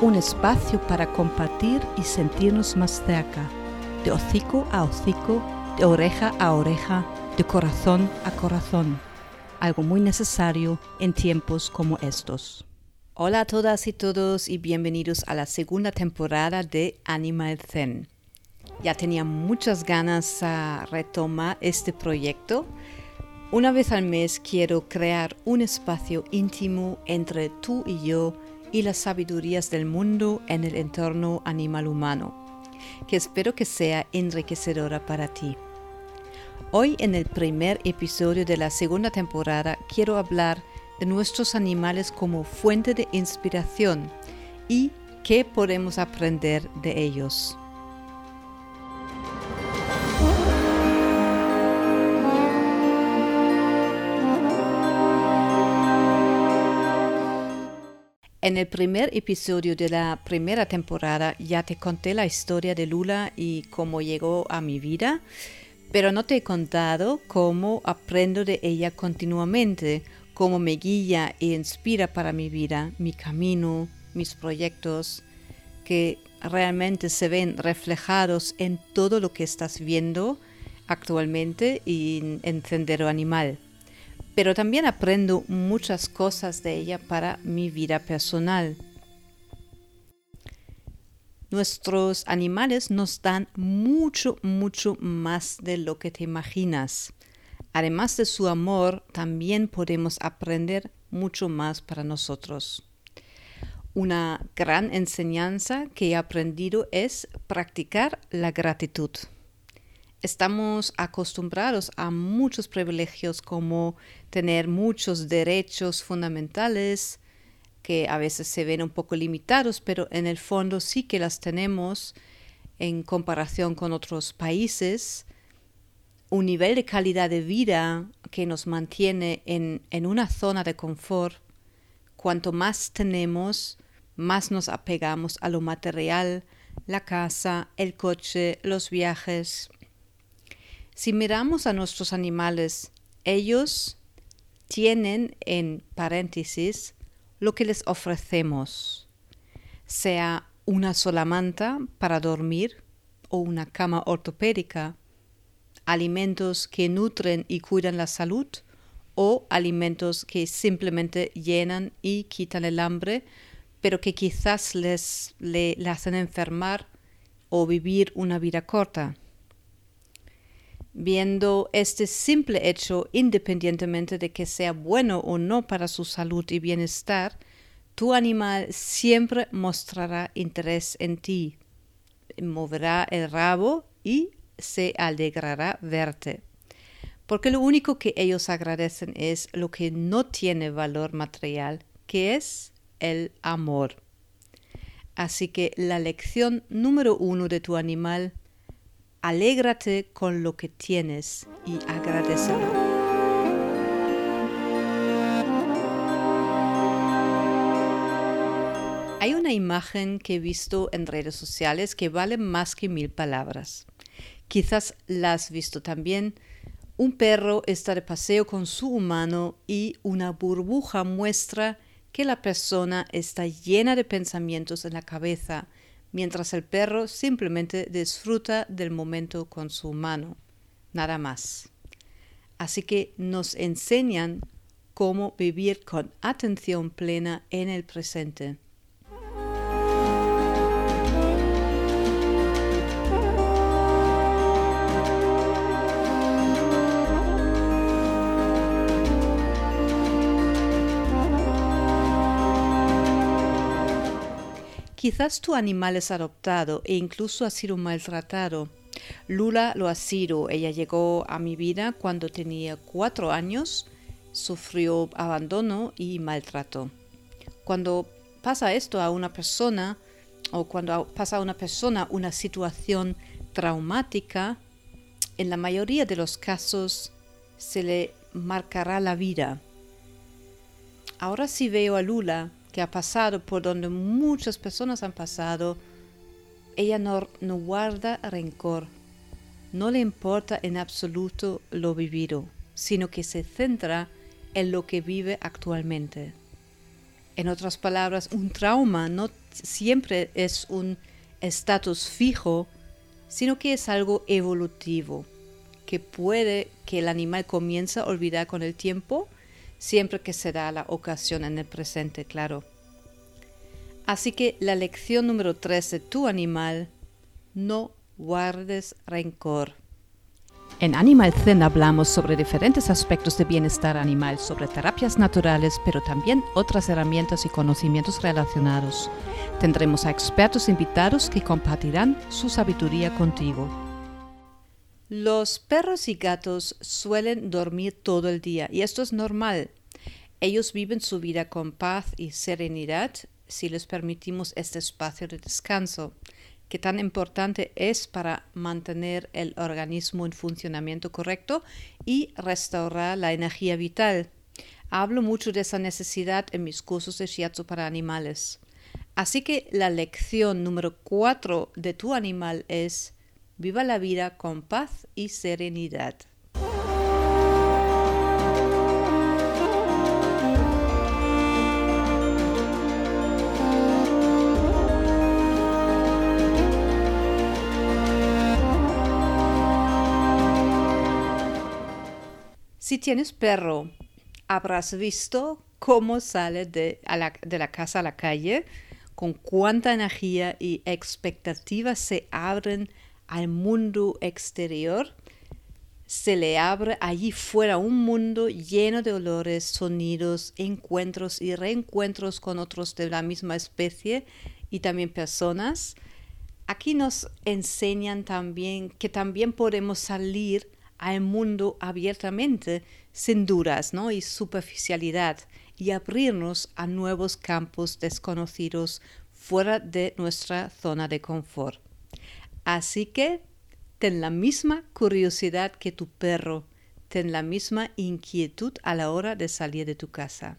Un espacio para compartir y sentirnos más cerca, de hocico a hocico, de oreja a oreja, de corazón a corazón, algo muy necesario en tiempos como estos. Hola a todas y todos y bienvenidos a la segunda temporada de Animal Zen. Ya tenía muchas ganas a retomar este proyecto. Una vez al mes quiero crear un espacio íntimo entre tú y yo y las sabidurías del mundo en el entorno animal humano, que espero que sea enriquecedora para ti. Hoy en el primer episodio de la segunda temporada quiero hablar de nuestros animales como fuente de inspiración y qué podemos aprender de ellos. En el primer episodio de la primera temporada ya te conté la historia de Lula y cómo llegó a mi vida, pero no te he contado cómo aprendo de ella continuamente, cómo me guía e inspira para mi vida, mi camino, mis proyectos, que realmente se ven reflejados en todo lo que estás viendo actualmente y en Sendero Animal pero también aprendo muchas cosas de ella para mi vida personal. Nuestros animales nos dan mucho, mucho más de lo que te imaginas. Además de su amor, también podemos aprender mucho más para nosotros. Una gran enseñanza que he aprendido es practicar la gratitud estamos acostumbrados a muchos privilegios como tener muchos derechos fundamentales que a veces se ven un poco limitados, pero en el fondo sí que las tenemos en comparación con otros países, un nivel de calidad de vida que nos mantiene en, en una zona de confort. Cuanto más tenemos, más nos apegamos a lo material, la casa, el coche, los viajes, si miramos a nuestros animales, ellos tienen en paréntesis lo que les ofrecemos, sea una sola manta para dormir o una cama ortopédica, alimentos que nutren y cuidan la salud o alimentos que simplemente llenan y quitan el hambre, pero que quizás les, le, hacen enfermar o vivir una vida corta viendo este simple hecho, independientemente de que sea bueno o no para su salud y bienestar, tu animal siempre mostrará interés en ti, moverá el rabo y se alegrará verte. Porque lo único que ellos agradecen es lo que no tiene valor material, que es el amor. Así que la lección número uno de tu animal Alégrate con lo que tienes y agradecelo. Hay una imagen que he visto en redes sociales que vale más que mil palabras. Quizás la has visto también. Un perro está de paseo con su humano y una burbuja muestra que la persona está llena de pensamientos en la cabeza, mientras el perro simplemente disfruta del momento con su mano, nada más. Así que nos enseñan cómo vivir con atención plena en el presente. Quizás tu animal es adoptado e incluso ha sido maltratado. Lula lo ha sido. Ella llegó a mi vida cuando tenía cuatro años, sufrió abandono y maltrato. Cuando pasa esto a una persona o cuando pasa a una persona una situación traumática, en la mayoría de los casos se le marcará la vida. Ahora sí veo a Lula que ha pasado por donde muchas personas han pasado, ella no, guarda rencor, no le importa en absoluto lo vivido, sino que se centra en lo que vive actualmente. En otras palabras, un trauma no siempre es un estatus fijo, sino que es algo evolutivo, que puede que el animal comience a olvidar con el tiempo, siempre que se da la ocasión en el presente, claro. Así que la lección número 3 de tu animal, no guardes rencor. En Animal Zen hablamos sobre diferentes aspectos de bienestar animal, sobre terapias naturales, pero también otras herramientas y conocimientos relacionados. Tendremos a expertos invitados que compartirán su sabiduría contigo. Los perros y gatos suelen dormir todo el día y esto es normal. Ellos viven su vida con paz y serenidad si les permitimos este espacio de descanso, que tan importante es para mantener el organismo en funcionamiento correcto y restaurar la energía vital. Hablo mucho de esa necesidad en mis cursos de shiatsu para animales. Así que la lección número cuatro de tu animal es Viva la vida con paz y serenidad. Si tienes perro, habrás visto cómo sale de, de, la casa a la calle, con cuánta energía y expectativas se abren al mundo exterior, se le abre allí fuera un mundo lleno de olores, sonidos, encuentros y reencuentros con otros de la misma especie y también personas. Aquí nos enseñan también que también podemos salir al mundo abiertamente, sin dudas ¿no? y superficialidad, y abrirnos a nuevos campos desconocidos fuera de nuestra zona de confort. Así que ten la misma curiosidad que tu perro, ten la misma inquietud a la hora de salir de tu casa.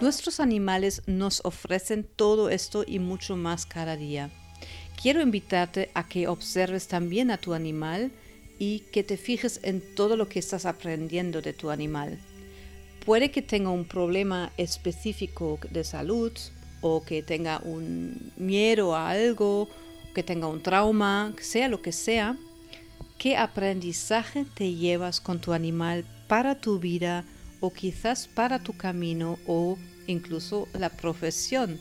Nuestros animales nos ofrecen todo esto y mucho más cada día quiero invitarte a que observes también a tu animal y que te fijes en todo lo que estás aprendiendo de tu animal. Puede que tenga un problema específico de salud o que tenga un miedo a algo, que tenga un trauma, sea lo que sea. ¿Qué aprendizaje te llevas con tu animal para tu vida o quizás para tu camino o incluso la profesión?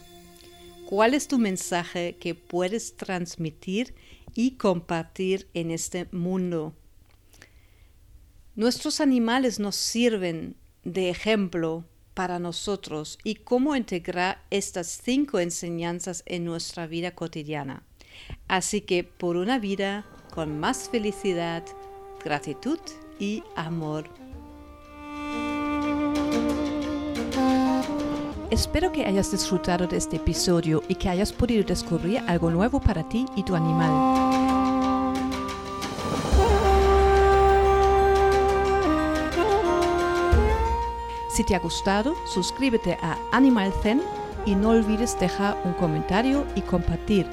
¿Cuál es tu mensaje que puedes transmitir y compartir en este mundo? Nuestros animales nos sirven de ejemplo para nosotros y cómo integrar estas cinco enseñanzas en nuestra vida cotidiana. Así que por una vida con más felicidad, gratitud y amor. Espero que hayas disfrutado de este episodio y que hayas podido descubrir algo nuevo para ti y tu animal. Si te ha gustado, suscríbete a Animal Zen y no olvides dejar un comentario y compartir.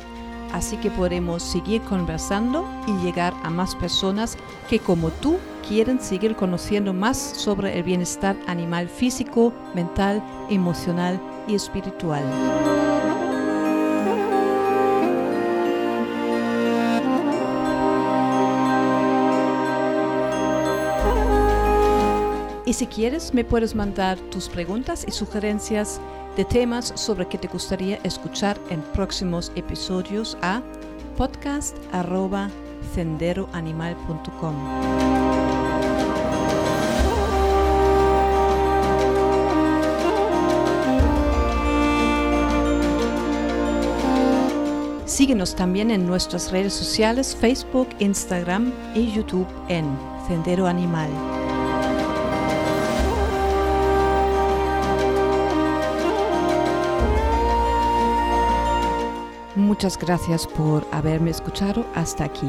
Así que podremos seguir conversando y llegar a más personas que como tú quieren seguir conociendo más sobre el bienestar animal físico, mental, emocional y espiritual. Y si quieres, me puedes mandar tus preguntas y sugerencias de temas sobre que te gustaría escuchar en próximos episodios a podcast.senderoanimal.com. Síguenos también en nuestras redes sociales Facebook, Instagram y YouTube en Sendero Animal. Muchas gracias por haberme escuchado hasta aquí.